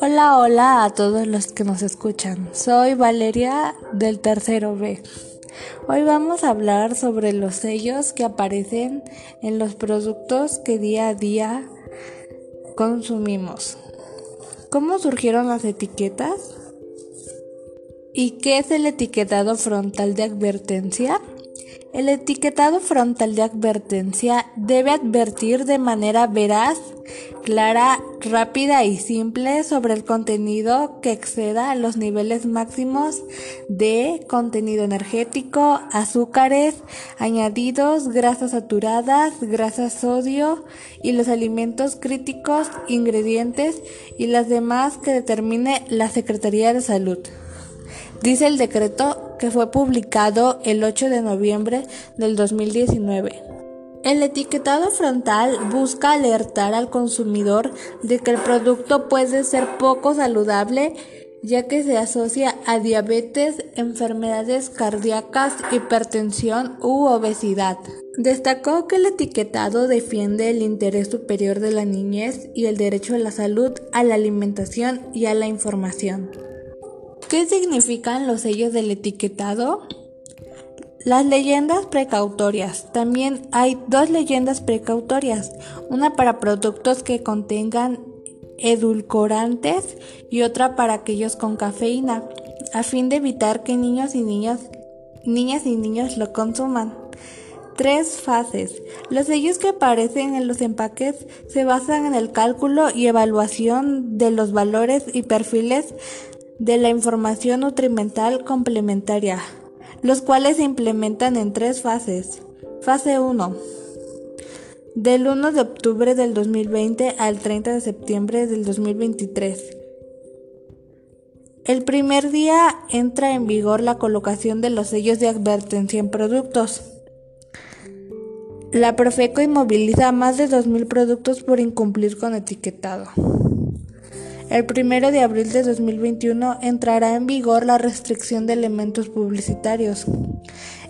Hola, hola a todos los que nos escuchan. Soy Valeria del tercero B. Hoy vamos a hablar sobre los sellos que aparecen en los productos que día a día consumimos. ¿Cómo surgieron las etiquetas? ¿Y qué es el etiquetado frontal de advertencia? El etiquetado frontal de advertencia debe advertir de manera veraz, clara, rápida y simple sobre el contenido que exceda los niveles máximos de contenido energético, azúcares, añadidos, grasas saturadas, grasas sodio y los alimentos críticos, ingredientes y las demás que determine la Secretaría de Salud. Dice el decreto que fue publicado el 8 de noviembre del 2019. El etiquetado frontal busca alertar al consumidor de que el producto puede ser poco saludable ya que se asocia a diabetes, enfermedades cardíacas, hipertensión u obesidad. Destacó que el etiquetado defiende el interés superior de la niñez y el derecho a la salud, a la alimentación y a la información. ¿Qué significan los sellos del etiquetado? Las leyendas precautorias. También hay dos leyendas precautorias, una para productos que contengan edulcorantes y otra para aquellos con cafeína, a fin de evitar que niños y niñas, niñas y niños lo consuman. Tres fases. Los sellos que aparecen en los empaques se basan en el cálculo y evaluación de los valores y perfiles de la información nutrimental complementaria, los cuales se implementan en tres fases. Fase 1. Del 1 de octubre del 2020 al 30 de septiembre del 2023. El primer día entra en vigor la colocación de los sellos de advertencia en productos. La Profeco inmoviliza más de 2.000 productos por incumplir con etiquetado. El 1 de abril de 2021 entrará en vigor la restricción de elementos publicitarios.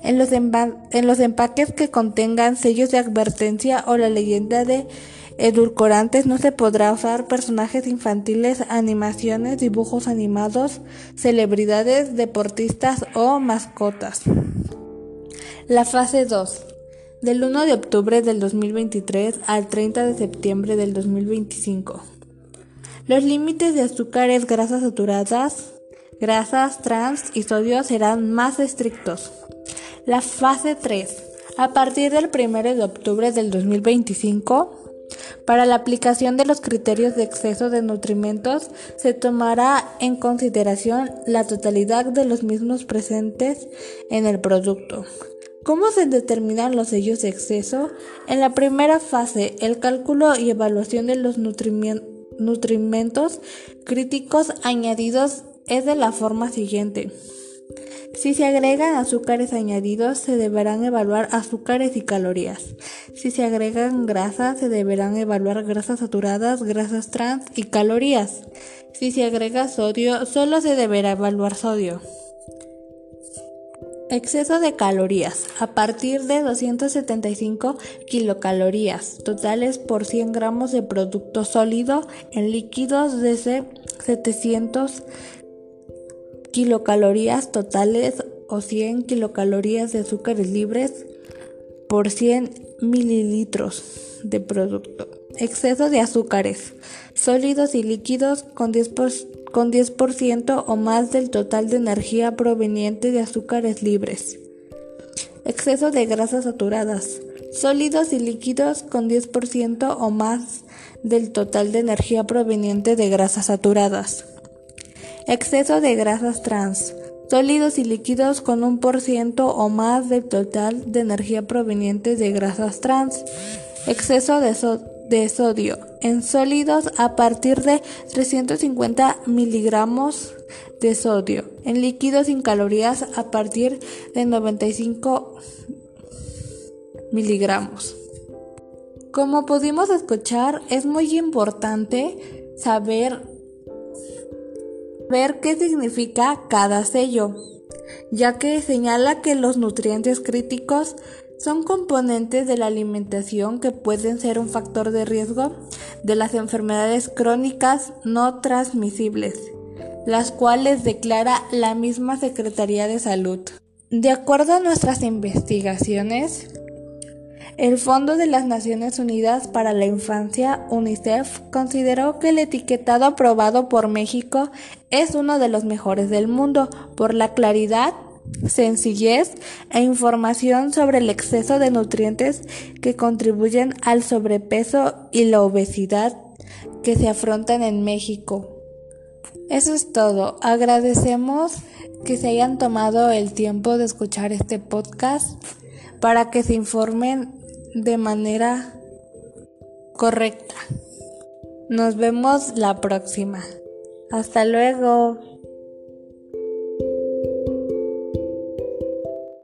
En los, en los empaques que contengan sellos de advertencia o la leyenda de edulcorantes no se podrá usar personajes infantiles, animaciones, dibujos animados, celebridades, deportistas o mascotas. La fase 2. Del 1 de octubre del 2023 al 30 de septiembre del 2025. Los límites de azúcares, grasas saturadas, grasas trans y sodio serán más estrictos. La fase 3. A partir del 1 de octubre del 2025, para la aplicación de los criterios de exceso de nutrimentos se tomará en consideración la totalidad de los mismos presentes en el producto. ¿Cómo se determinan los sellos de exceso? En la primera fase, el cálculo y evaluación de los nutrimentos nutrimentos críticos añadidos es de la forma siguiente. Si se agregan azúcares añadidos, se deberán evaluar azúcares y calorías. Si se agregan grasas, se deberán evaluar grasas saturadas, grasas trans y calorías. Si se agrega sodio, solo se deberá evaluar sodio. Exceso de calorías. A partir de 275 kilocalorías totales por 100 gramos de producto sólido en líquidos desde 700 kilocalorías totales o 100 kilocalorías de azúcares libres por 100 mililitros de producto. Exceso de azúcares sólidos y líquidos con 10%, con 10% o más del total de energía proveniente de azúcares libres. Exceso de grasas saturadas, sólidos y líquidos con 10% o más del total de energía proveniente de grasas saturadas. Exceso de grasas trans, sólidos y líquidos con un por ciento o más del total de energía proveniente de grasas trans. Exceso de, de sodio en sólidos a partir de 350 miligramos de sodio, en líquidos sin calorías a partir de 95 miligramos. Como pudimos escuchar, es muy importante saber ver qué significa cada sello, ya que señala que los nutrientes críticos son componentes de la alimentación que pueden ser un factor de riesgo de las enfermedades crónicas no transmisibles, las cuales declara la misma Secretaría de Salud. De acuerdo a nuestras investigaciones, el Fondo de las Naciones Unidas para la Infancia, UNICEF, consideró que el etiquetado aprobado por México es uno de los mejores del mundo por la claridad, sencillez e información sobre el exceso de nutrientes que contribuyen al sobrepeso y la obesidad que se afrontan en México. Eso es todo. Agradecemos que se hayan tomado el tiempo de escuchar este podcast para que se informen de manera correcta. Nos vemos la próxima. Hasta luego.